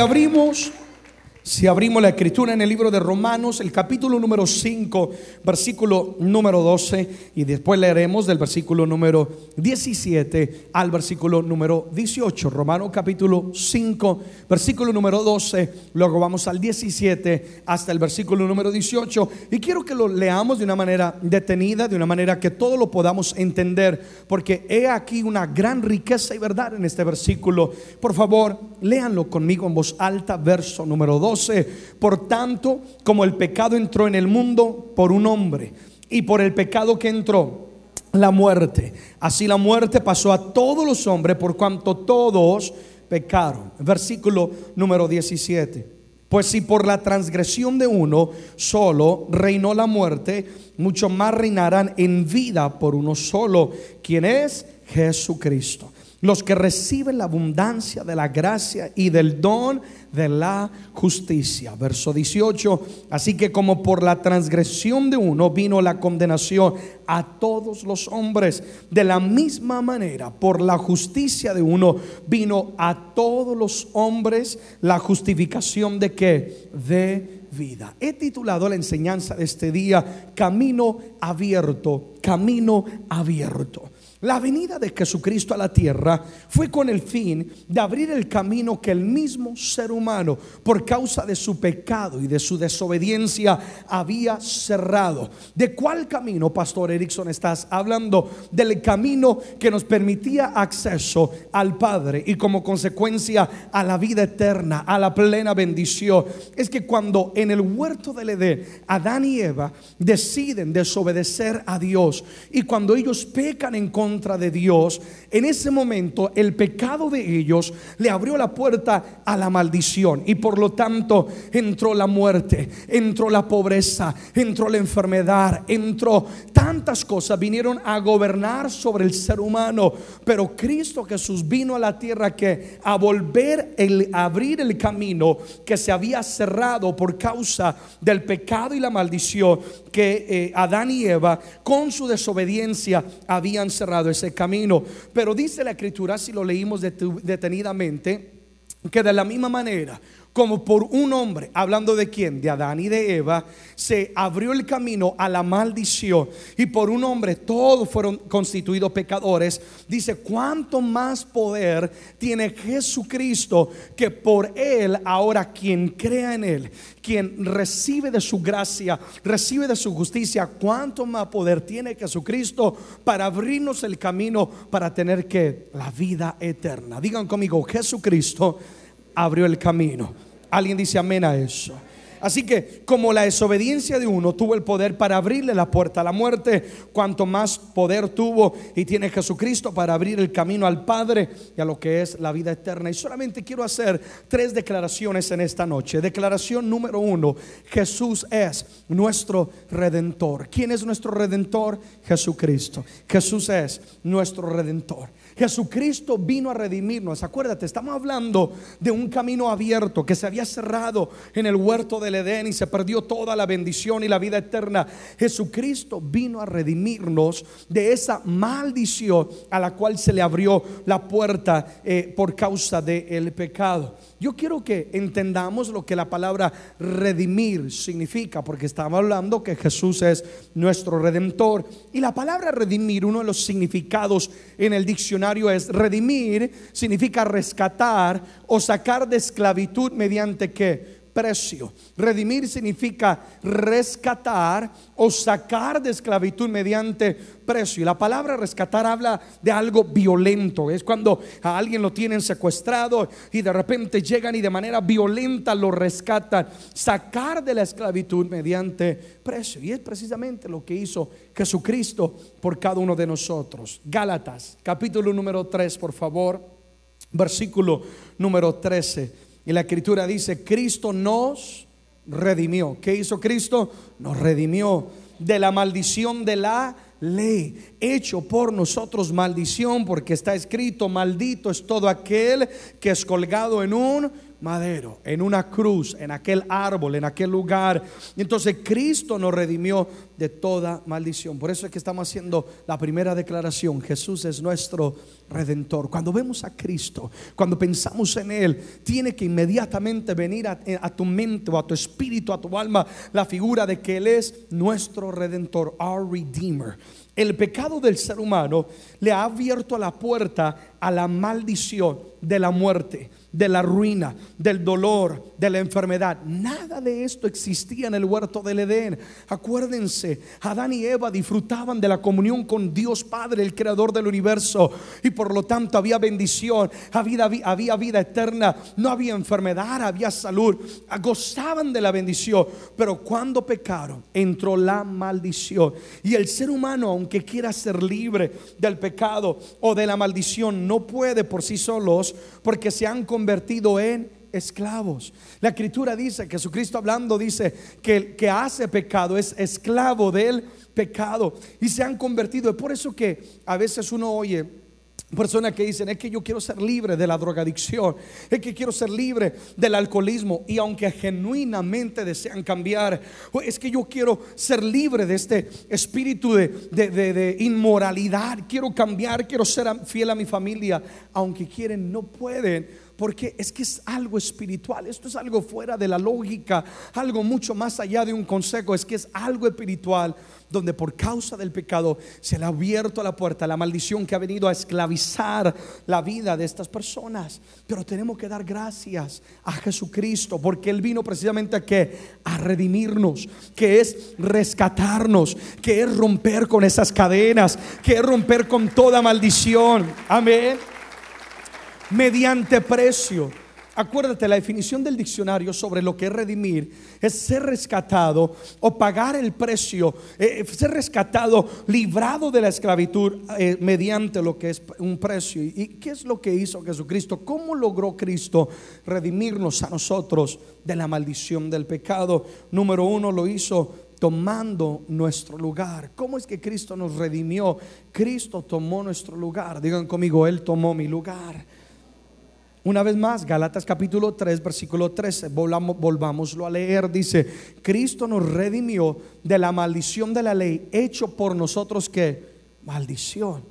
Abrimos si abrimos la escritura en el libro de Romanos, el capítulo número 5, versículo número 12, y después leeremos del versículo número 17 al versículo número 18. Romanos capítulo 5, versículo número 12, luego vamos al 17 hasta el versículo número 18. Y quiero que lo leamos de una manera detenida, de una manera que todo lo podamos entender, porque he aquí una gran riqueza y verdad en este versículo. Por favor, léanlo conmigo en voz alta, verso número 12. Por tanto, como el pecado entró en el mundo por un hombre, y por el pecado que entró, la muerte. Así la muerte pasó a todos los hombres por cuanto todos pecaron. Versículo número 17. Pues si por la transgresión de uno solo reinó la muerte, mucho más reinarán en vida por uno solo, quien es Jesucristo los que reciben la abundancia de la gracia y del don de la justicia. Verso 18, así que como por la transgresión de uno vino la condenación a todos los hombres, de la misma manera por la justicia de uno vino a todos los hombres la justificación de que de vida. He titulado la enseñanza de este día Camino abierto, camino abierto. La venida de Jesucristo a la tierra fue con el fin de abrir el camino que el mismo ser humano, por causa de su pecado y de su desobediencia, había cerrado. ¿De cuál camino, Pastor Erickson, estás hablando? Del camino que nos permitía acceso al Padre y como consecuencia a la vida eterna, a la plena bendición. Es que cuando en el huerto del Edén, Adán y Eva deciden desobedecer a Dios y cuando ellos pecan en contra contra de Dios, en ese momento el pecado de ellos le abrió la puerta a la maldición y por lo tanto entró la muerte, entró la pobreza, entró la enfermedad, entró tantas cosas, vinieron a gobernar sobre el ser humano, pero Cristo Jesús vino a la tierra que a volver el abrir el camino que se había cerrado por causa del pecado y la maldición que eh, Adán y Eva con su desobediencia habían cerrado ese camino. Pero dice la escritura, si lo leímos detenidamente, que de la misma manera como por un hombre, hablando de quién, de Adán y de Eva, se abrió el camino a la maldición y por un hombre todos fueron constituidos pecadores, dice, ¿cuánto más poder tiene Jesucristo que por él ahora quien crea en él, quien recibe de su gracia, recibe de su justicia, cuánto más poder tiene Jesucristo para abrirnos el camino para tener que la vida eterna. Digan conmigo, Jesucristo abrió el camino. Alguien dice amén a eso. Así que como la desobediencia de uno tuvo el poder para abrirle la puerta a la muerte, cuanto más poder tuvo y tiene Jesucristo para abrir el camino al Padre y a lo que es la vida eterna. Y solamente quiero hacer tres declaraciones en esta noche. Declaración número uno, Jesús es nuestro redentor. ¿Quién es nuestro redentor? Jesucristo. Jesús es nuestro redentor. Jesucristo vino a redimirnos. Acuérdate, estamos hablando de un camino abierto que se había cerrado en el huerto del Edén y se perdió toda la bendición y la vida eterna. Jesucristo vino a redimirnos de esa maldición a la cual se le abrió la puerta eh, por causa del pecado. Yo quiero que entendamos lo que la palabra redimir significa, porque estamos hablando que Jesús es nuestro redentor. Y la palabra redimir, uno de los significados en el diccionario es redimir, significa rescatar o sacar de esclavitud mediante que precio. Redimir significa rescatar o sacar de esclavitud mediante precio. Y la palabra rescatar habla de algo violento. Es cuando a alguien lo tienen secuestrado y de repente llegan y de manera violenta lo rescatan. Sacar de la esclavitud mediante precio. Y es precisamente lo que hizo Jesucristo por cada uno de nosotros. Gálatas, capítulo número 3, por favor. Versículo número 13. Y la escritura dice, Cristo nos redimió. ¿Qué hizo Cristo? Nos redimió de la maldición de la ley, hecho por nosotros maldición, porque está escrito, maldito es todo aquel que es colgado en un madero, en una cruz, en aquel árbol, en aquel lugar. Y entonces Cristo nos redimió de toda maldición. Por eso es que estamos haciendo la primera declaración. Jesús es nuestro redentor. Cuando vemos a Cristo, cuando pensamos en Él, tiene que inmediatamente venir a, a tu mente o a tu espíritu, a tu alma, la figura de que Él es nuestro redentor, our redeemer. El pecado del ser humano le ha abierto la puerta a la maldición de la muerte de la ruina, del dolor, de la enfermedad. Nada de esto existía en el huerto del Edén. Acuérdense, Adán y Eva disfrutaban de la comunión con Dios Padre, el creador del universo, y por lo tanto había bendición, había, había vida eterna, no había enfermedad, había salud, gozaban de la bendición. Pero cuando pecaron, entró la maldición. Y el ser humano, aunque quiera ser libre del pecado o de la maldición, no puede por sí solos porque se han convertido en esclavos. La escritura dice, Jesucristo hablando dice que el que hace pecado es esclavo del pecado y se han convertido. Es por eso que a veces uno oye Personas que dicen, es que yo quiero ser libre de la drogadicción, es que quiero ser libre del alcoholismo. Y aunque genuinamente desean cambiar, es que yo quiero ser libre de este espíritu de, de inmoralidad, quiero cambiar, quiero ser fiel a mi familia. Aunque quieren, no pueden porque es que es algo espiritual, esto es algo fuera de la lógica, algo mucho más allá de un consejo, es que es algo espiritual donde por causa del pecado se le ha abierto la puerta la maldición que ha venido a esclavizar la vida de estas personas. Pero tenemos que dar gracias a Jesucristo porque Él vino precisamente a que a redimirnos, que es rescatarnos, que es romper con esas cadenas, que es romper con toda maldición. Amén mediante precio. Acuérdate, la definición del diccionario sobre lo que es redimir es ser rescatado o pagar el precio, eh, ser rescatado, librado de la esclavitud eh, mediante lo que es un precio. ¿Y qué es lo que hizo Jesucristo? ¿Cómo logró Cristo redimirnos a nosotros de la maldición del pecado? Número uno, lo hizo tomando nuestro lugar. ¿Cómo es que Cristo nos redimió? Cristo tomó nuestro lugar. Digan conmigo, Él tomó mi lugar. Una vez más, Galatas capítulo 3, versículo 13, volvamos, volvámoslo a leer, dice, Cristo nos redimió de la maldición de la ley, hecho por nosotros que maldición,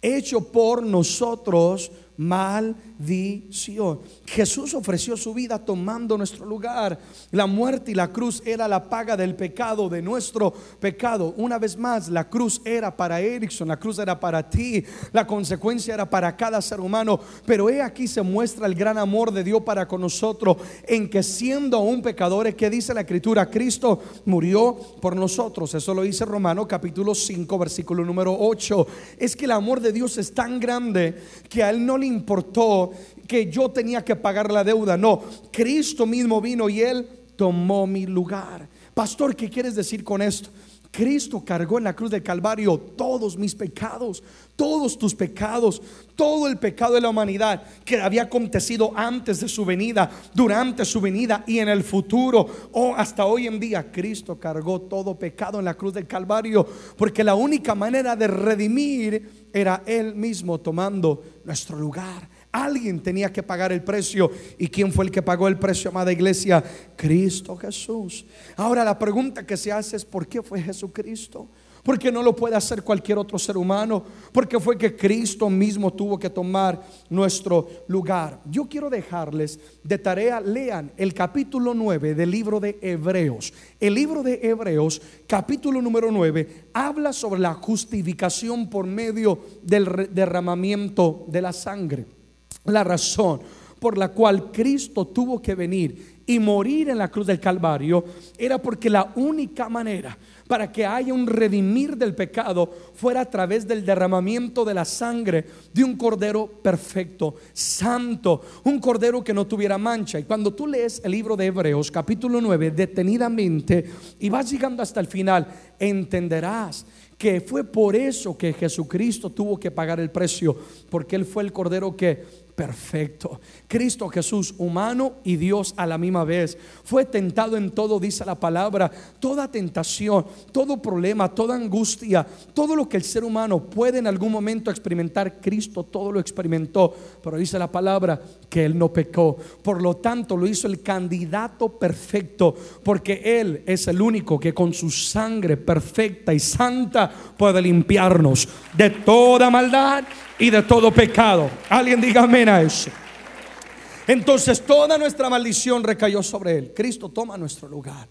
hecho por nosotros maldición. Jesús ofreció su vida tomando nuestro lugar. La muerte y la cruz era la paga del pecado, de nuestro pecado. Una vez más, la cruz era para Erickson, la cruz era para ti, la consecuencia era para cada ser humano. Pero he aquí se muestra el gran amor de Dios para con nosotros, en que siendo un pecador, que dice la escritura, Cristo murió por nosotros. Eso lo dice Romano capítulo 5, versículo número 8. Es que el amor de Dios es tan grande que a él no le importó que yo tenía que pagar la deuda. No, Cristo mismo vino y Él tomó mi lugar. Pastor, ¿qué quieres decir con esto? Cristo cargó en la cruz del Calvario todos mis pecados, todos tus pecados, todo el pecado de la humanidad que había acontecido antes de su venida, durante su venida y en el futuro, o hasta hoy en día. Cristo cargó todo pecado en la cruz del Calvario, porque la única manera de redimir era Él mismo tomando nuestro lugar. Alguien tenía que pagar el precio. ¿Y quién fue el que pagó el precio, amada iglesia? Cristo Jesús. Ahora la pregunta que se hace es, ¿por qué fue Jesucristo? Porque no lo puede hacer cualquier otro ser humano. Porque fue que Cristo mismo tuvo que tomar nuestro lugar. Yo quiero dejarles de tarea, lean el capítulo 9 del libro de Hebreos. El libro de Hebreos, capítulo número 9, habla sobre la justificación por medio del derramamiento de la sangre la razón por la cual Cristo tuvo que venir y morir en la cruz del Calvario era porque la única manera para que haya un redimir del pecado fuera a través del derramamiento de la sangre de un cordero perfecto, santo, un cordero que no tuviera mancha. Y cuando tú lees el libro de Hebreos capítulo 9 detenidamente y vas llegando hasta el final, entenderás que fue por eso que Jesucristo tuvo que pagar el precio, porque Él fue el cordero que perfecto. Cristo Jesús, humano y Dios a la misma vez. Fue tentado en todo, dice la palabra. Toda tentación, todo problema, toda angustia, todo lo que el ser humano puede en algún momento experimentar, Cristo todo lo experimentó. Pero dice la palabra que Él no pecó. Por lo tanto, lo hizo el candidato perfecto, porque Él es el único que con su sangre perfecta y santa puede limpiarnos de toda maldad y de todo pecado. Alguien diga amén a eso. Entonces toda nuestra maldición recayó sobre Él. Cristo toma nuestro lugar.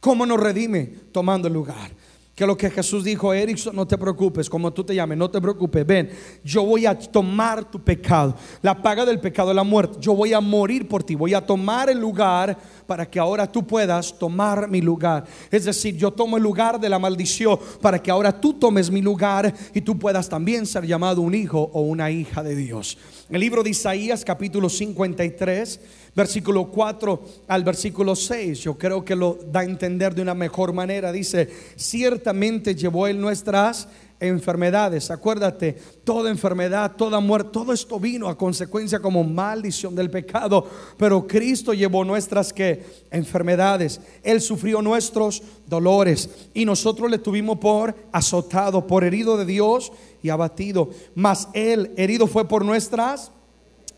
¿Cómo nos redime? Tomando el lugar. Que lo que Jesús dijo, Erickson, no te preocupes, como tú te llames, no te preocupes, ven, yo voy a tomar tu pecado. La paga del pecado es la muerte. Yo voy a morir por ti, voy a tomar el lugar para que ahora tú puedas tomar mi lugar. Es decir, yo tomo el lugar de la maldición para que ahora tú tomes mi lugar y tú puedas también ser llamado un hijo o una hija de Dios. El libro de Isaías capítulo 53 versículo 4 al versículo 6. Yo creo que lo da a entender de una mejor manera. Dice, ciertamente llevó él nuestras enfermedades. Acuérdate, toda enfermedad, toda muerte, todo esto vino a consecuencia como maldición del pecado. Pero Cristo llevó nuestras que enfermedades. Él sufrió nuestros dolores y nosotros le tuvimos por azotado, por herido de Dios y abatido. Mas él herido fue por nuestras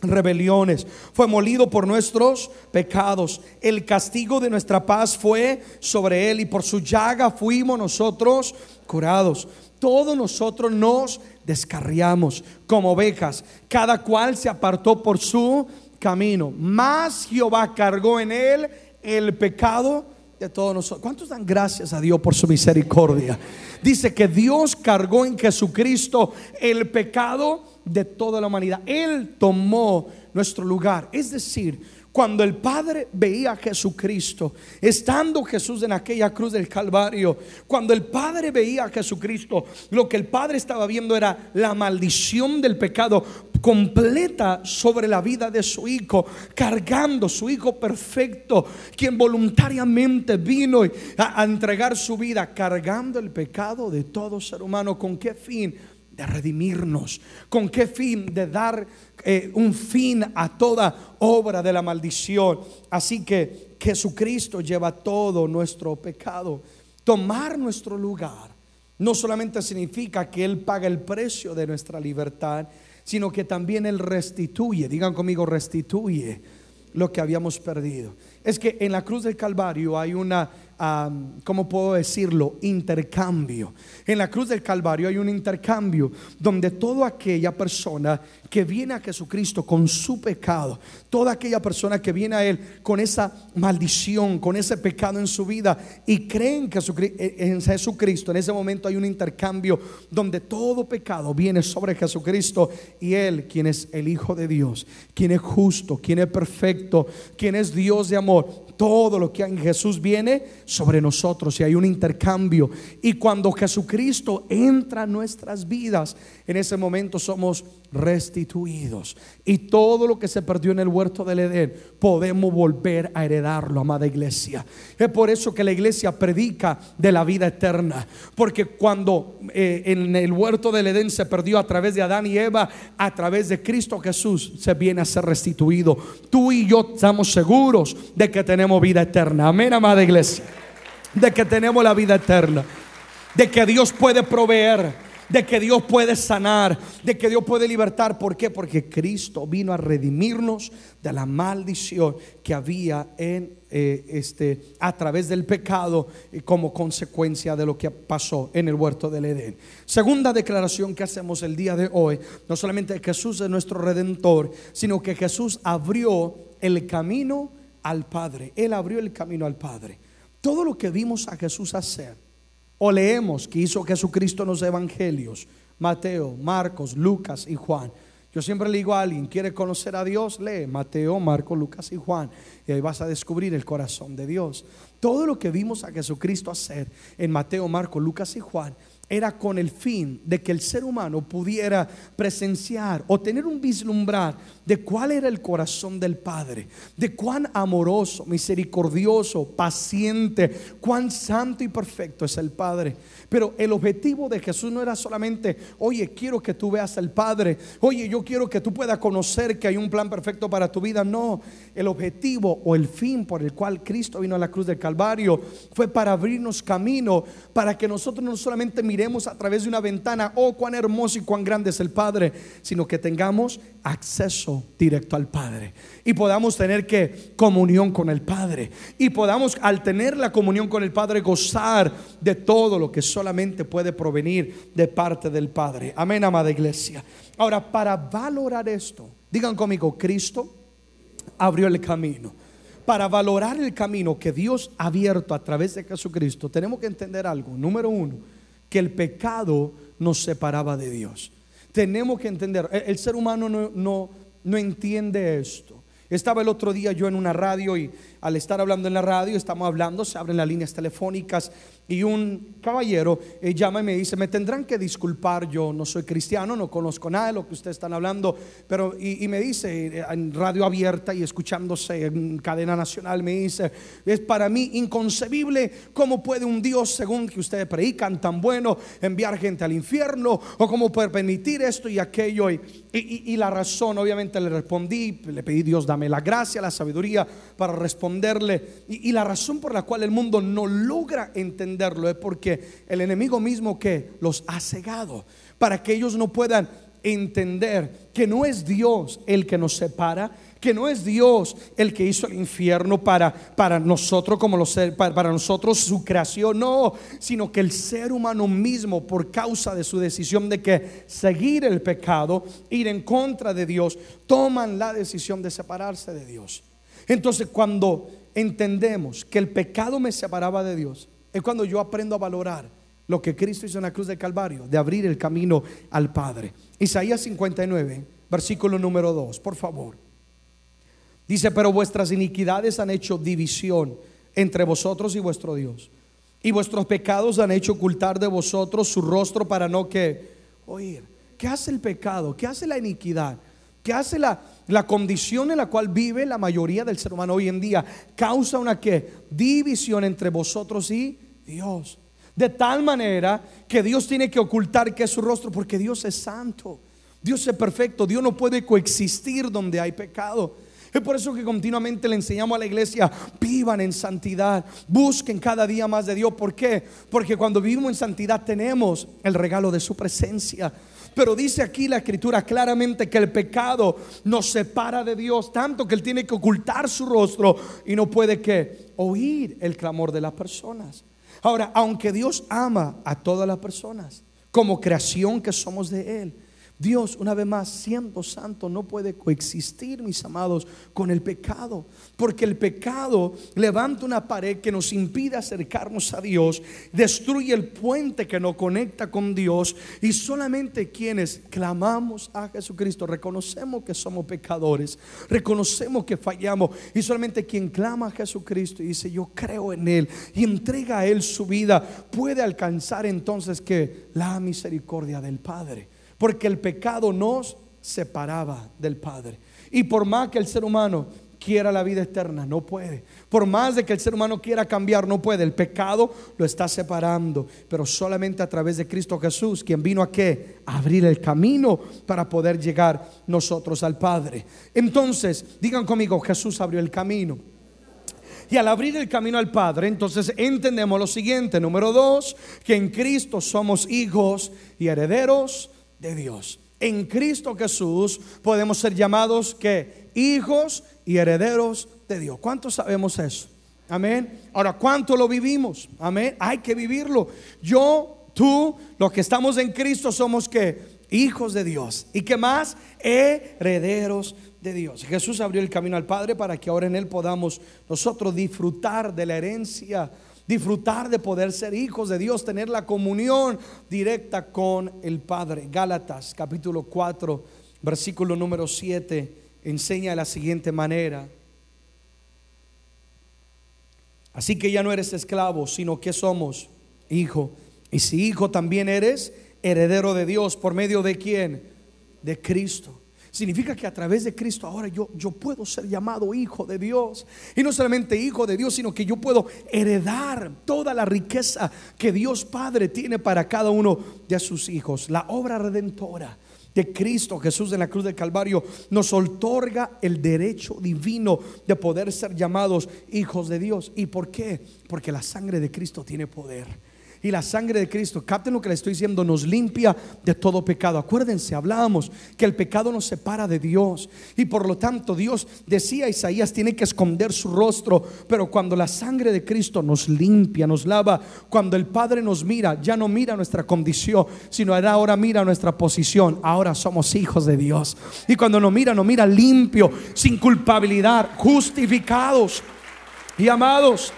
rebeliones, fue molido por nuestros pecados. El castigo de nuestra paz fue sobre él y por su llaga fuimos nosotros curados. Todos nosotros nos descarriamos como ovejas, cada cual se apartó por su camino. Más Jehová cargó en él el pecado de todos nosotros. ¿Cuántos dan gracias a Dios por su misericordia? Dice que Dios cargó en Jesucristo el pecado de toda la humanidad. Él tomó nuestro lugar. Es decir, cuando el Padre veía a Jesucristo, estando Jesús en aquella cruz del Calvario, cuando el Padre veía a Jesucristo, lo que el Padre estaba viendo era la maldición del pecado completa sobre la vida de su hijo, cargando su hijo perfecto, quien voluntariamente vino a, entregar su vida, cargando el pecado de todo ser humano. ¿Con qué fin? De redimirnos. ¿Con qué fin? De dar eh, un fin a toda obra de la maldición. Así que Jesucristo lleva todo nuestro pecado. Tomar nuestro lugar no solamente significa que Él paga el precio de nuestra libertad, sino que también Él restituye, digan conmigo, restituye lo que habíamos perdido. Es que en la cruz del Calvario hay una ¿cómo puedo decirlo? Intercambio. En la cruz del Calvario hay un intercambio donde toda aquella persona que viene a Jesucristo con su pecado, toda aquella persona que viene a Él con esa maldición, con ese pecado en su vida y creen que en Jesucristo, en ese momento hay un intercambio donde todo pecado viene sobre Jesucristo y Él, quien es el Hijo de Dios, quien es justo, quien es perfecto, quien es Dios de amor, todo lo que en Jesús viene sobre nosotros y hay un intercambio. Y cuando Jesucristo entra en nuestras vidas, en ese momento somos restituidos. Y todo lo que se perdió en el huerto del Edén, podemos volver a heredarlo, amada iglesia. Es por eso que la iglesia predica de la vida eterna. Porque cuando eh, en el huerto del Edén se perdió a través de Adán y Eva, a través de Cristo Jesús se viene a ser restituido. Tú y yo estamos seguros de que tenemos vida eterna. Amén, amada iglesia de que tenemos la vida eterna, de que Dios puede proveer, de que Dios puede sanar, de que Dios puede libertar. ¿Por qué? Porque Cristo vino a redimirnos de la maldición que había en eh, este a través del pecado y como consecuencia de lo que pasó en el huerto del Edén. Segunda declaración que hacemos el día de hoy, no solamente Jesús es nuestro redentor, sino que Jesús abrió el camino al Padre. Él abrió el camino al Padre. Todo lo que vimos a Jesús hacer, o leemos que hizo Jesucristo en los evangelios, Mateo, Marcos, Lucas y Juan. Yo siempre le digo a alguien, quiere conocer a Dios, lee Mateo, Marcos, Lucas y Juan. Y ahí vas a descubrir el corazón de Dios. Todo lo que vimos a Jesucristo hacer en Mateo, Marcos, Lucas y Juan era con el fin de que el ser humano pudiera presenciar o tener un vislumbrar de cuál era el corazón del Padre, de cuán amoroso, misericordioso, paciente, cuán santo y perfecto es el Padre. Pero el objetivo de Jesús no era solamente, oye, quiero que tú veas al Padre, oye, yo quiero que tú puedas conocer que hay un plan perfecto para tu vida. No, el objetivo o el fin por el cual Cristo vino a la cruz del Calvario fue para abrirnos camino, para que nosotros no solamente miremos a través de una ventana, oh, cuán hermoso y cuán grande es el Padre, sino que tengamos acceso directo al Padre y podamos tener que comunión con el Padre y podamos al tener la comunión con el Padre gozar de todo lo que solamente puede provenir de parte del Padre. Amén, amada iglesia. Ahora, para valorar esto, digan conmigo, Cristo abrió el camino. Para valorar el camino que Dios ha abierto a través de Jesucristo, tenemos que entender algo. Número uno, que el pecado nos separaba de Dios. Tenemos que entender, el, ser humano no, no, no entiende esto. Estaba el otro día yo en una radio y al estar hablando en la radio, estamos hablando, se abren las líneas telefónicas y un caballero eh, llama y me dice, me tendrán que disculpar, yo no soy cristiano, no conozco nada de lo que ustedes están hablando, pero y, me dice eh, en radio abierta y escuchándose en cadena nacional, me dice, es para mí inconcebible cómo puede un Dios, según que ustedes predican tan bueno, enviar gente al infierno o cómo puede permitir esto y aquello. Y, y, la razón, obviamente le respondí, le pedí Dios, dame la gracia, la sabiduría para Y, la razón por la cual el mundo no logra entenderlo es porque el enemigo mismo que los ha cegado para que ellos no puedan entender que no es Dios el que nos separa, que no es Dios el que hizo el infierno para, para nosotros como los para, para nosotros su creación, no, sino que el ser humano mismo por causa de su decisión de que seguir el pecado, ir en contra de Dios, toman la decisión de separarse de Dios. Entonces, cuando entendemos que el pecado me separaba de Dios, es cuando yo aprendo a valorar lo que Cristo hizo en la cruz de Calvario, de abrir el camino al Padre. Isaías 59, versículo número 2, por favor. Dice, pero vuestras iniquidades han hecho división entre vosotros y vuestro Dios. Y vuestros pecados han hecho ocultar de vosotros su rostro para no que oír. ¿Qué hace el pecado? ¿Qué hace la iniquidad? ¿Qué hace la, la condición en la cual vive la mayoría del ser humano hoy en día? Causa una que división entre vosotros y Dios. De tal manera que Dios tiene que ocultar que es su rostro porque Dios es santo. Dios es perfecto. Dios no puede coexistir donde hay pecado. Es por eso que continuamente le enseñamos a la iglesia, vivan en santidad, busquen cada día más de Dios. ¿Por qué? Porque cuando vivimos en santidad tenemos el regalo de su presencia. Pero dice aquí la escritura claramente que el pecado nos separa de Dios, tanto que Él tiene que ocultar su rostro y no puede que oír el clamor de las personas. Ahora, aunque Dios ama a todas las personas, como creación que somos de Él, Dios, una vez más, siendo santo, no puede coexistir, mis amados, con el pecado. Porque el pecado levanta una pared que nos impide acercarnos a Dios, destruye el puente que nos conecta con Dios. Y solamente quienes clamamos a Jesucristo, reconocemos que somos pecadores, reconocemos que fallamos. Y solamente quien clama a Jesucristo y dice, yo creo en Él y entrega a Él su vida, puede alcanzar entonces que la misericordia del Padre porque el pecado nos separaba del Padre. Y por más que el ser humano quiera la vida eterna, no puede. Por más de que el ser humano quiera cambiar, no puede. El pecado lo está separando, pero solamente a través de Cristo Jesús, quien vino a qué? A abrir el camino para poder llegar nosotros al Padre. Entonces, digan conmigo, Jesús abrió el camino. Y al abrir el camino al Padre, entonces entendemos lo siguiente. Número dos, que en Cristo somos hijos y herederos de Dios. En Cristo Jesús podemos ser llamados que hijos y herederos de Dios. ¿Cuántos sabemos eso? Amén. Ahora, ¿cuánto lo vivimos? Amén. Hay que vivirlo. Yo, tú, los que estamos en Cristo somos que hijos de Dios. ¿Y qué más? Herederos de Dios. Jesús abrió el camino al Padre para que ahora en Él podamos nosotros disfrutar de la herencia disfrutar de poder ser hijos de Dios, tener la comunión directa con el Padre. Gálatas capítulo 4, versículo número 7, enseña de la siguiente manera. Así que ya no eres esclavo, sino que somos hijo. Y si hijo también eres heredero de Dios, ¿por medio de quién? De Cristo. Significa que a través de Cristo ahora yo, yo puedo ser llamado hijo de Dios. Y no solamente hijo de Dios, sino que yo puedo heredar toda la riqueza que Dios Padre tiene para cada uno de sus hijos. La obra redentora de Cristo Jesús en la cruz del Calvario nos otorga el derecho divino de poder ser llamados hijos de Dios. ¿Y por qué? Porque la sangre de Cristo tiene poder. Y la sangre de Cristo, capten lo que le estoy diciendo, nos limpia de todo pecado. Acuérdense, hablábamos que el pecado nos separa de Dios. Y por lo tanto, Dios decía Isaías, tiene que esconder su rostro. Pero cuando la sangre de Cristo nos limpia, nos lava, cuando el Padre nos mira, ya no mira nuestra condición, sino ahora mira nuestra posición. Ahora somos hijos de Dios. Y cuando nos mira, nos mira limpio, sin culpabilidad, justificados y amados.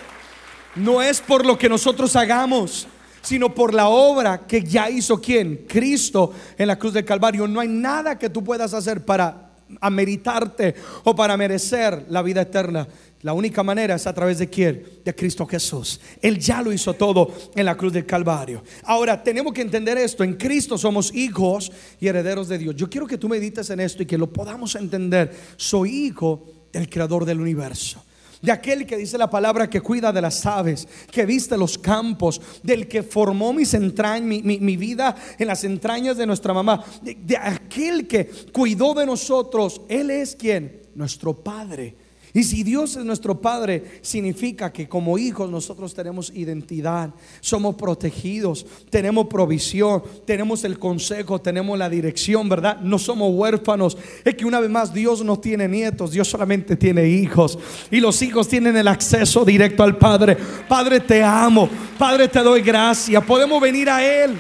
No es por lo que nosotros hagamos, sino por la obra que ya hizo quién? Cristo en la cruz del Calvario. No hay nada que tú puedas hacer para ameritarte o para merecer la vida eterna. La única manera es a través de quién? De Cristo Jesús. Él ya lo hizo todo en la cruz del Calvario. Ahora, tenemos que entender esto. En Cristo somos hijos y herederos de Dios. Yo quiero que tú medites en esto y que lo podamos entender. Soy hijo del creador del universo de aquel que dice la palabra que cuida de las aves, que viste los campos, del que formó mis entrañas, mi, vida en las entrañas de nuestra mamá, de aquel que cuidó de nosotros. Él es quien, nuestro Padre. Y si Dios es nuestro Padre, significa que como hijos nosotros tenemos identidad, somos protegidos, tenemos provisión, tenemos el consejo, tenemos la dirección, ¿verdad? No somos huérfanos. Es que una vez más Dios no tiene nietos, Dios solamente tiene hijos. Y los hijos tienen el acceso directo al Padre. Padre, te amo. Padre, te doy gracias. Podemos venir a Él.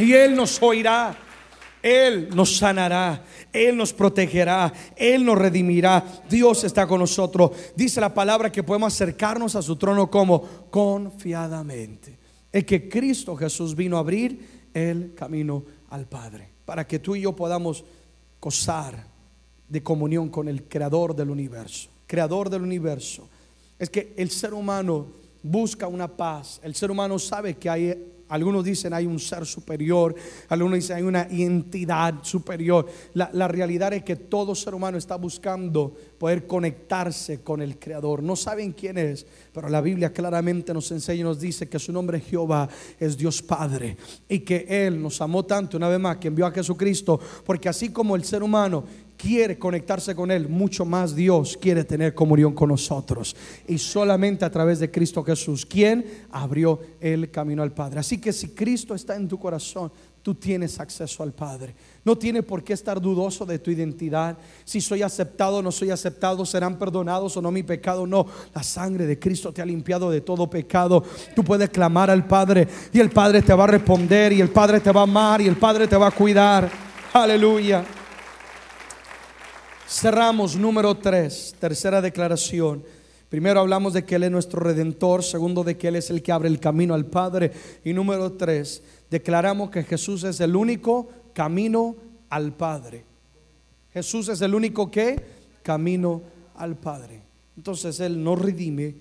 Y Él nos oirá. Él nos sanará, Él nos protegerá, Él nos redimirá. Dios está con nosotros. Dice la palabra que podemos acercarnos a su trono como confiadamente. Es que Cristo Jesús vino a abrir el camino al Padre, para que tú y yo podamos gozar de comunión con el Creador del universo. Creador del universo. Es que el ser humano busca una paz. El ser humano sabe que hay algunos dicen hay un ser superior, algunos dicen hay una entidad superior. La, realidad es que todo ser humano está buscando poder conectarse con el Creador. No saben quién es, pero la Biblia claramente nos enseña y nos dice que su nombre Jehová es Dios Padre y que Él nos amó tanto una vez más que envió a Jesucristo, porque así como el ser humano quiere conectarse con Él, mucho más Dios quiere tener comunión con nosotros. Y solamente a través de Cristo Jesús, quien abrió el camino al Padre. Así que si Cristo está en tu corazón, tú tienes acceso al Padre. No tiene por qué estar dudoso de tu identidad. Si soy aceptado o no soy aceptado, serán perdonados o no mi pecado. No, la sangre de Cristo te ha limpiado de todo pecado. Tú puedes clamar al Padre y el Padre te va a responder y el Padre te va a amar y el Padre te va a cuidar. Aleluya. Cerramos número tres, tercera declaración. Primero hablamos de que Él es nuestro redentor, segundo de que Él es el que abre el camino al Padre y número tres, declaramos que Jesús es el único camino al Padre. Jesús es el único que camino al Padre. Entonces Él nos redime,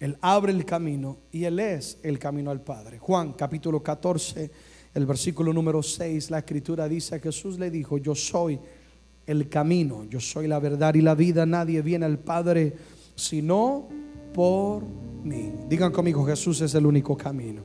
Él abre el camino y Él es el camino al Padre. Juan capítulo 14, el versículo número 6, la escritura dice, Jesús le dijo, yo soy el camino. Yo soy la verdad y la vida. Nadie viene al Padre sino por mí. Digan conmigo, Jesús es el único camino.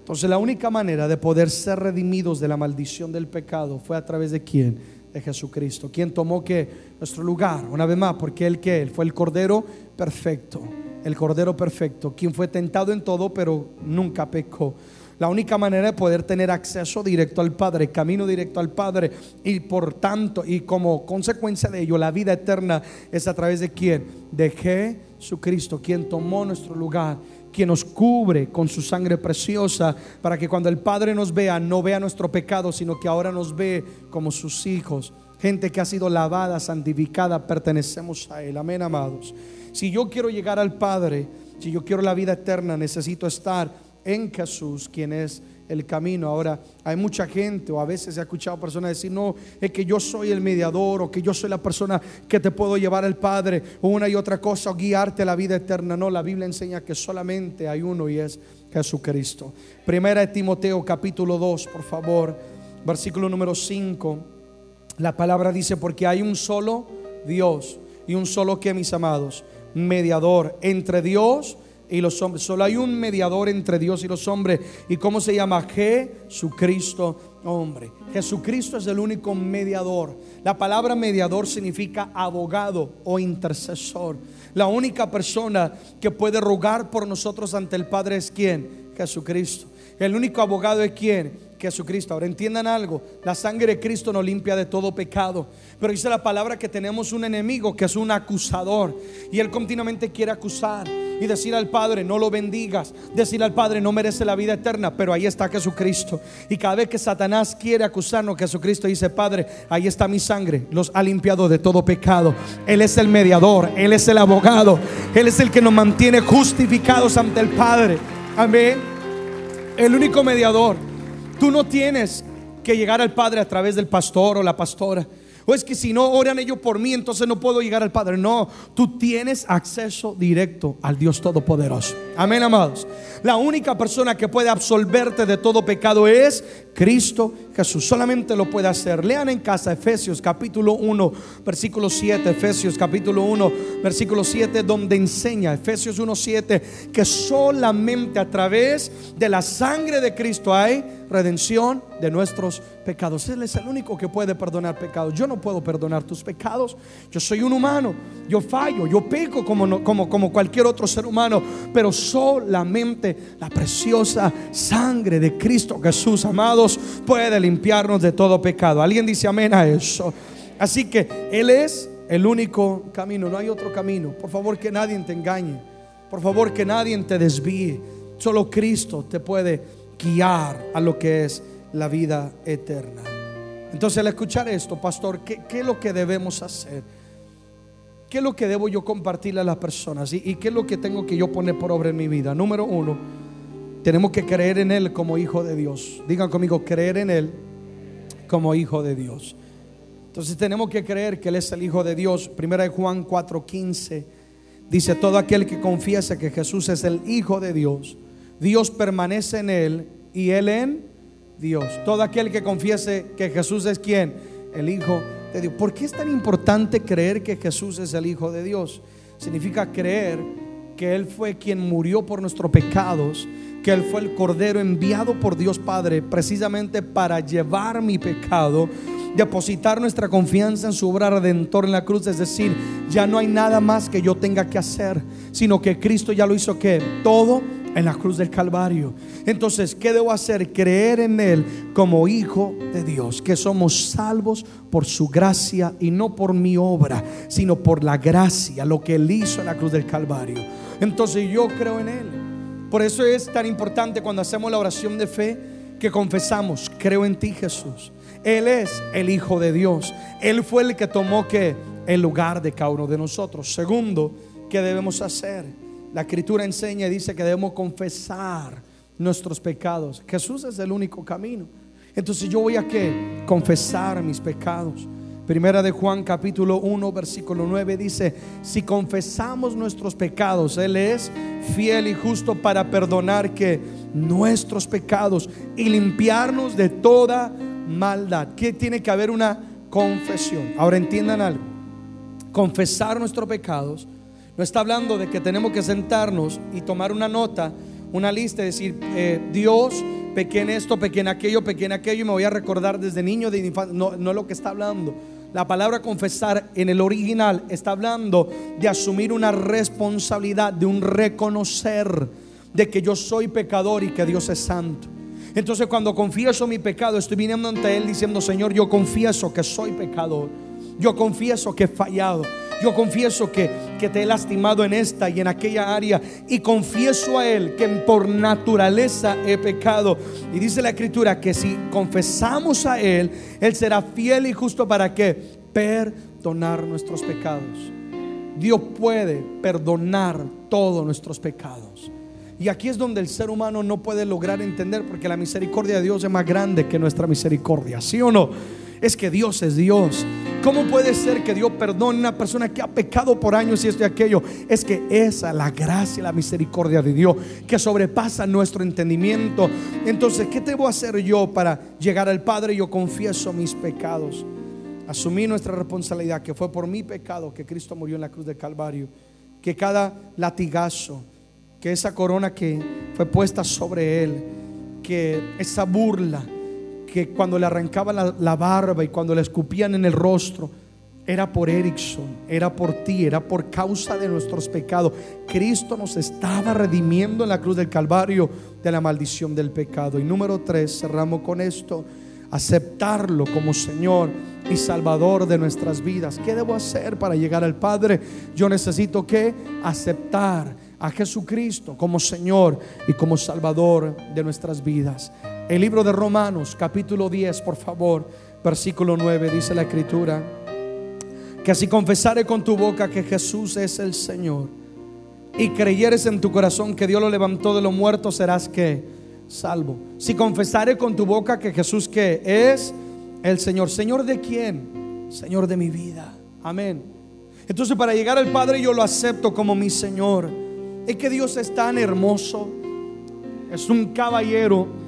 Entonces la única manera de poder ser redimidos de la maldición del pecado fue a través de quién? De Jesucristo. Quien tomó que nuestro lugar, una vez más, porque él que él fue el cordero perfecto, el cordero perfecto, quien fue tentado en todo, pero nunca pecó. La única manera de poder tener acceso directo al Padre, camino directo al Padre y por tanto y como consecuencia de ello la vida eterna es a través de quién? De Jesucristo, quien tomó nuestro lugar quien nos cubre con su sangre preciosa, para que cuando el Padre nos vea, no vea nuestro pecado, sino que ahora nos ve como sus hijos. Gente que ha sido lavada, santificada, pertenecemos a Él. Amén, amados. Si yo quiero llegar al Padre, si yo quiero la vida eterna, necesito estar en Jesús, quien es el camino. Ahora, hay mucha gente, o a veces he escuchado personas decir, no, es que yo soy el mediador, o que yo soy la persona que te puedo llevar al Padre, o una y otra cosa, o guiarte a la vida eterna. No, la Biblia enseña que solamente hay uno y es Jesucristo. Primera de Timoteo capítulo 2, por favor, versículo número 5. La palabra dice, porque hay un solo Dios y un solo que, mis amados, mediador entre Dios y los hombres. Solo hay un mediador entre Dios y los hombres. ¿Y cómo se llama? Jesucristo, hombre. Jesucristo es el único mediador. La palabra mediador significa abogado o intercesor. La única persona que puede rogar por nosotros ante el Padre es quién? Jesucristo. El único abogado es quién? Jesucristo. Ahora entiendan algo, la sangre de Cristo nos limpia de todo pecado. Pero dice la palabra que tenemos un enemigo que es un acusador y él continuamente quiere acusar y decir al Padre, no lo bendigas, decir al Padre, no merece la vida eterna, pero ahí está Jesucristo. Y cada vez que Satanás quiere acusarnos, Jesucristo dice, Padre, ahí está mi sangre, los ha limpiado de todo pecado. Él es el mediador, Él es el abogado, Él es el que nos mantiene justificados ante el Padre. Amén. El único mediador. Tú no tienes que llegar al Padre a través del pastor o la pastora. O es que si no oran ellos por mí, entonces no puedo llegar al Padre. No, tú tienes acceso directo al Dios Todopoderoso. Amén, amados. La única persona que puede absolverte de todo pecado es Cristo Jesús. Solamente lo puede hacer. Lean en casa Efesios capítulo 1, versículo 7. Efesios capítulo 1, versículo 7, donde enseña, Efesios 1, 7, que solamente a través de la sangre de Cristo hay redención de nuestros pecados. Él es el único que puede perdonar pecados. Yo no puedo perdonar tus pecados. Yo soy un humano. Yo fallo. Yo peco como, como, como cualquier otro ser humano. Pero solamente la preciosa sangre de Cristo Jesús, amados, puede limpiarnos de todo pecado. Alguien dice amén a eso. Así que Él es el único camino. No hay otro camino. Por favor, que nadie te engañe. Por favor, que nadie te desvíe. Solo Cristo te puede guiar a lo que es la vida eterna. Entonces al escuchar esto, pastor, ¿qué, es lo que debemos hacer? ¿Qué es lo que debo yo compartirle a las personas? ¿Y, qué es lo que tengo que yo poner por obra en mi vida? Número uno, tenemos que creer en Él como hijo de Dios. Digan conmigo, creer en Él como hijo de Dios. Entonces tenemos que creer que Él es el Hijo de Dios. Primera de Juan 4:15 dice, todo aquel que confiesa que Jesús es el Hijo de Dios, Dios permanece en él y él en Dios. Todo aquel que confiese que Jesús es quien, el Hijo de Dios. ¿Por qué es tan importante creer que Jesús es el Hijo de Dios? Significa creer que Él fue quien murió por nuestros pecados, que Él fue el Cordero enviado por Dios Padre precisamente para llevar mi pecado, depositar nuestra confianza en su obra redentor en la cruz, es decir, ya no hay nada más que yo tenga que hacer, sino que Cristo ya lo hizo que todo en la cruz del Calvario. Entonces, ¿qué debo hacer? Creer en Él como hijo de Dios, que somos salvos por su gracia y no por mi obra, sino por la gracia, lo que Él hizo en la cruz del Calvario. Entonces yo creo en Él. Por eso es tan importante cuando hacemos la oración de fe que confesamos, creo en ti Jesús. Él es el Hijo de Dios. Él fue el que tomó que el lugar de cada uno de nosotros. Segundo, ¿qué debemos hacer? La escritura enseña y dice que debemos confesar nuestros pecados. Jesús es el único camino. Entonces yo voy a que confesar mis pecados. Primera de Juan capítulo 1 versículo 9 dice, si confesamos nuestros pecados, Él es fiel y justo para perdonar que nuestros pecados y limpiarnos de toda maldad. Que tiene que haber una confesión. Ahora entiendan algo. Confesar nuestros pecados no está hablando de que tenemos que sentarnos y tomar una nota, una lista y decir, eh, Dios, pequé en esto, pequé en aquello, pequé en aquello y me voy a recordar desde niño, de infancia. No, no es lo que está hablando. La palabra confesar en el original está hablando de asumir una responsabilidad, de un reconocer de que yo soy pecador y que Dios es santo. Entonces cuando confieso mi pecado, estoy viniendo ante Él diciendo, Señor, yo confieso que soy pecador. Yo confieso que he fallado. Yo confieso que, que te he lastimado en esta y en aquella área. Y confieso a Él que por naturaleza he pecado. Y dice la Escritura que si confesamos a Él, Él será fiel y justo para que perdonar nuestros pecados. Dios puede perdonar todos nuestros pecados. Y aquí es donde el ser humano no puede lograr entender porque la misericordia de Dios es más grande que nuestra misericordia. ¿Sí o no? Es que Dios es Dios. ¿Cómo puede ser que Dios perdone a una persona que ha pecado por años y esto y aquello? Es que esa, la gracia y la misericordia de Dios, que sobrepasa nuestro entendimiento. Entonces, ¿qué debo hacer yo para llegar al Padre? Yo confieso mis pecados. Asumí nuestra responsabilidad, que fue por mi pecado que Cristo murió en la cruz de Calvario. Que cada latigazo, que esa corona que fue puesta sobre Él, que esa burla, que cuando le arrancaban la, barba y cuando le escupían en el rostro, era por Erickson, era por ti, era por causa de nuestros pecados. Cristo nos estaba redimiendo en la cruz del Calvario de la maldición del pecado. Y número tres, cerramos con esto, aceptarlo como Señor y Salvador de nuestras vidas. ¿Qué debo hacer para llegar al Padre? Yo necesito que aceptar a Jesucristo como Señor y como Salvador de nuestras vidas. El libro de Romanos, capítulo 10, por favor, versículo 9, dice la escritura, que si confesare con tu boca que Jesús es el Señor y creyeres en tu corazón que Dios lo levantó de los muertos, serás que salvo. Si confesare con tu boca que Jesús que es el Señor, Señor de quién? Señor de mi vida. Amén. Entonces para llegar al Padre yo lo acepto como mi Señor. Es que Dios es tan hermoso. Es un caballero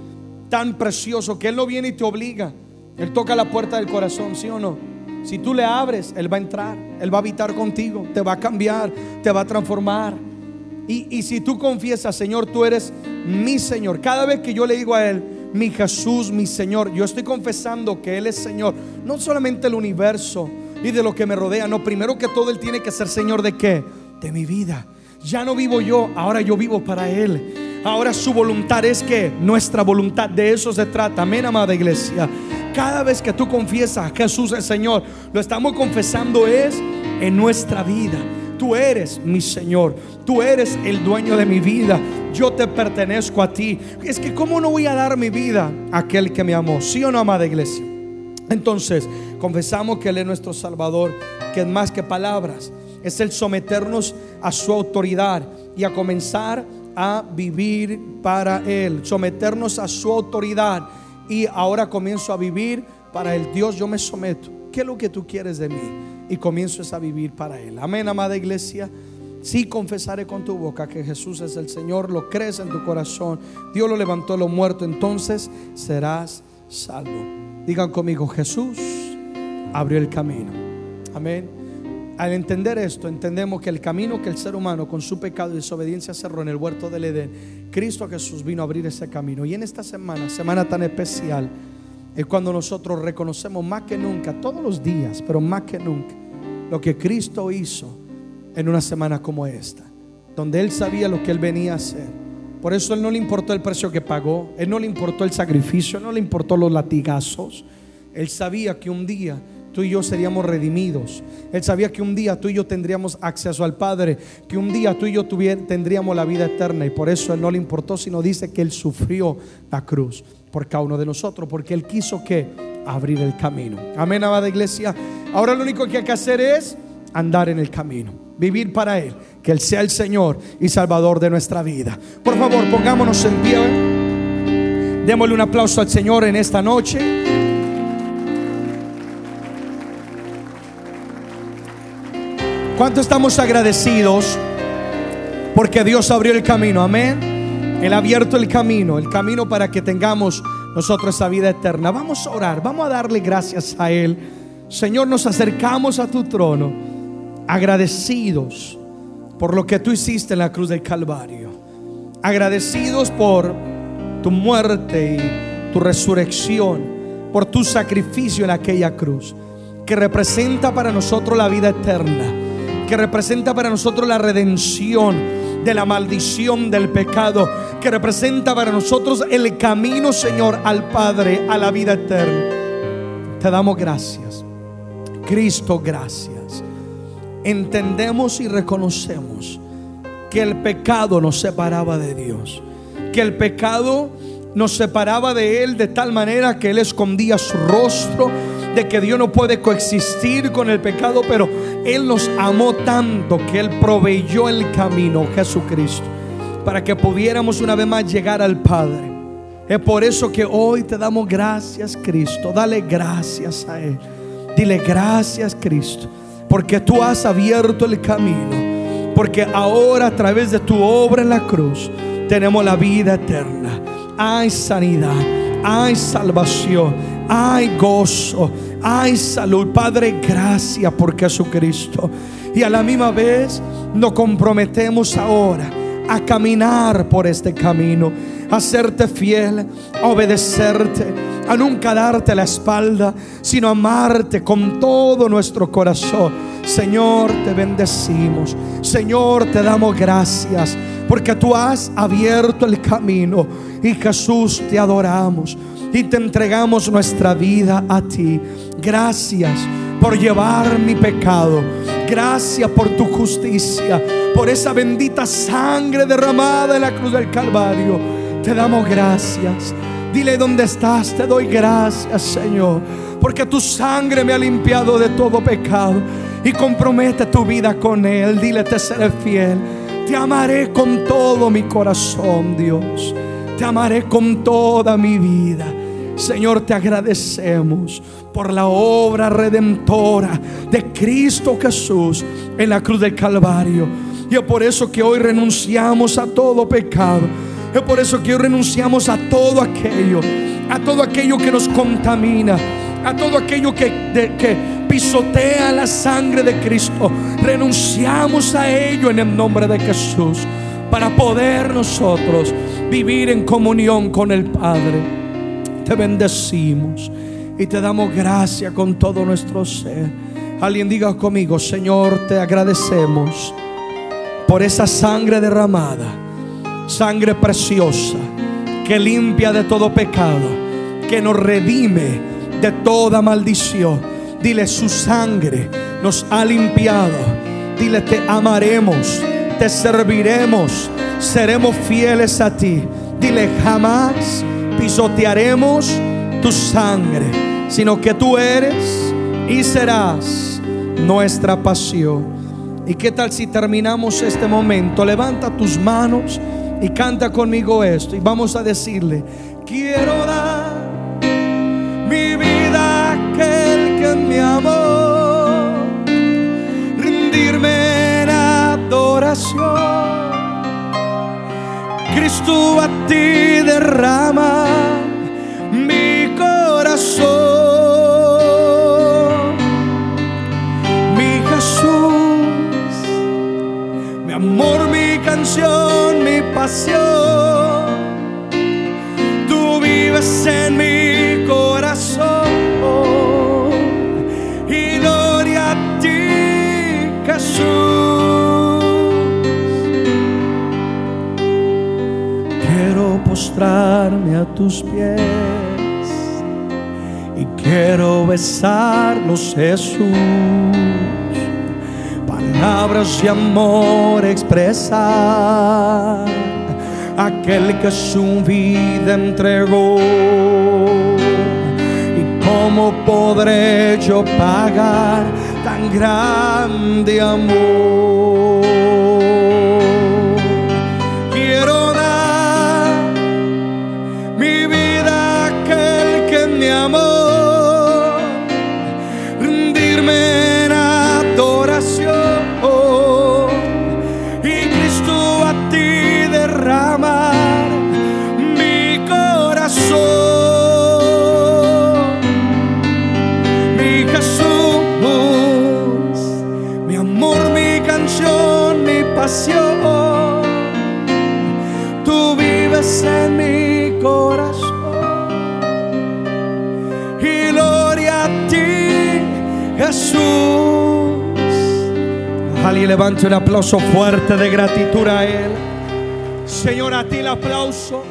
tan precioso que Él no viene y te obliga. Él toca la puerta del corazón, ¿sí o no? Si tú le abres, Él va a entrar, Él va a habitar contigo, te va a cambiar, te va a transformar. Y, y si tú confiesas, Señor, tú eres mi Señor. Cada vez que yo le digo a Él, mi Jesús, mi Señor, yo estoy confesando que Él es Señor, no solamente el universo y de lo que me rodea, no, primero que todo Él tiene que ser Señor de qué? De mi vida. Ya no vivo yo, ahora yo vivo para Él. Ahora su voluntad es que nuestra voluntad, de eso se trata. Amén, amada iglesia. Cada vez que tú confiesas Jesús el Señor, lo estamos confesando es en nuestra vida. Tú eres mi Señor, tú eres el dueño de mi vida, yo te pertenezco a ti. Es que ¿cómo no voy a dar mi vida a aquel que me amó? ¿Sí o no, amada iglesia? Entonces, confesamos que Él es nuestro Salvador, que es más que palabras, es el someternos a su autoridad y a comenzar a vivir para Él, someternos a su autoridad y ahora comienzo a vivir para el Dios, yo me someto. ¿Qué es lo que tú quieres de mí? Y comienzo a vivir para Él. Amén, amada iglesia. Si confesaré con tu boca que Jesús es el Señor, lo crees en tu corazón, Dios lo levantó de los muertos, entonces serás salvo. Digan conmigo, Jesús abrió el camino. Amén. Al entender esto, entendemos que el camino que el ser humano con su pecado y desobediencia cerró en el huerto del Edén, Cristo Jesús vino a abrir ese camino. Y en esta semana, semana tan especial, es cuando nosotros reconocemos más que nunca, todos los días, pero más que nunca, lo que Cristo hizo en una semana como esta, donde Él sabía lo que Él venía a hacer. Por eso Él no le importó el precio que pagó, Él no le importó el sacrificio, no le importó los latigazos. Él sabía que un día tú y yo seríamos redimidos. Él sabía que un día tú y yo tendríamos acceso al Padre, que un día tú y yo tendríamos la vida eterna y por eso Él no le importó, sino dice que Él sufrió la cruz por cada uno de nosotros, porque Él quiso que abrir el camino. Amén, amada iglesia. Ahora lo único que hay que hacer es andar en el camino, vivir para Él, que Él sea el Señor y Salvador de nuestra vida. Por favor, pongámonos en pie. Démosle un aplauso al Señor en esta noche. ¿Cuánto estamos agradecidos? Porque Dios abrió el camino, amén. Él ha abierto el camino, el camino para que tengamos nosotros esa vida eterna. Vamos a orar, vamos a darle gracias a Él. Señor, nos acercamos a tu trono, agradecidos por lo que tú hiciste en la cruz del Calvario. Agradecidos por tu muerte y tu resurrección, por tu sacrificio en aquella cruz, que representa para nosotros la vida eterna que representa para nosotros la redención de la maldición del pecado, que representa para nosotros el camino, Señor, al Padre, a la vida eterna. Te damos gracias. Cristo, gracias. Entendemos y reconocemos que el pecado nos separaba de Dios, que el pecado nos separaba de Él de tal manera que Él escondía su rostro de que Dios no puede coexistir con el pecado, pero Él nos amó tanto que Él proveyó el camino, Jesucristo, para que pudiéramos una vez más llegar al Padre. Es por eso que hoy te damos gracias, Cristo. Dale gracias a Él. Dile gracias Cristo, porque tú has abierto el camino, porque ahora a través de tu obra en la cruz tenemos la vida eterna. Hay sanidad, hay salvación, hay gozo, hay salud. Padre, gracias por Jesucristo. Y a la misma vez nos comprometemos ahora a caminar por este camino, a serte fiel, a obedecerte, a nunca darte la espalda, sino amarte con todo nuestro corazón. Señor, te bendecimos. Señor, te damos gracias porque tú has abierto el camino y Jesús te adoramos y te entregamos nuestra vida a ti. Gracias por llevar mi pecado. Gracias por tu justicia, por esa bendita sangre derramada en la cruz del Calvario. Te damos gracias. Dile dónde estás, te doy gracias, Señor, porque tu sangre me ha limpiado de todo pecado y compromete tu vida con Él. Dile, te seré fiel. Te amaré con todo mi corazón, Dios. Te amaré con toda mi vida. Señor, te agradecemos por la obra redentora de Cristo Jesús en la cruz del Calvario. Y es por eso que hoy renunciamos a todo pecado. Es por eso que hoy renunciamos a todo aquello, a todo aquello que nos contamina, a todo aquello que, que pisotea la sangre de Cristo. Renunciamos a ello en el nombre de Jesús para poder nosotros vivir en comunión con el Padre te bendecimos y te damos gracia con todo nuestro ser. Alguien diga conmigo, Señor, te agradecemos por esa sangre derramada, sangre preciosa que limpia de todo pecado, que nos redime de toda maldición. Dile, su sangre nos ha limpiado. Dile, te amaremos, te serviremos, seremos fieles a ti. Dile, jamás pisotearemos tu sangre, sino que tú eres y serás nuestra pasión. ¿Y qué tal si terminamos este momento? Levanta tus manos y canta conmigo esto. Y vamos a decirle, quiero dar mi vida a aquel que me amó, rendirme en adoración Cristo a ti derrama pasión. Tú vives en mi corazón. Y gloria a ti, Jesús. mostrarme a tus pies y quiero besarlos Jesús. Palabras de amor expresar aquel que su vida entregó. ¿Y cómo podré yo pagar tan grande amor? Alguien levante un aplauso fuerte de gratitud a Él. Señor, a ti el aplauso.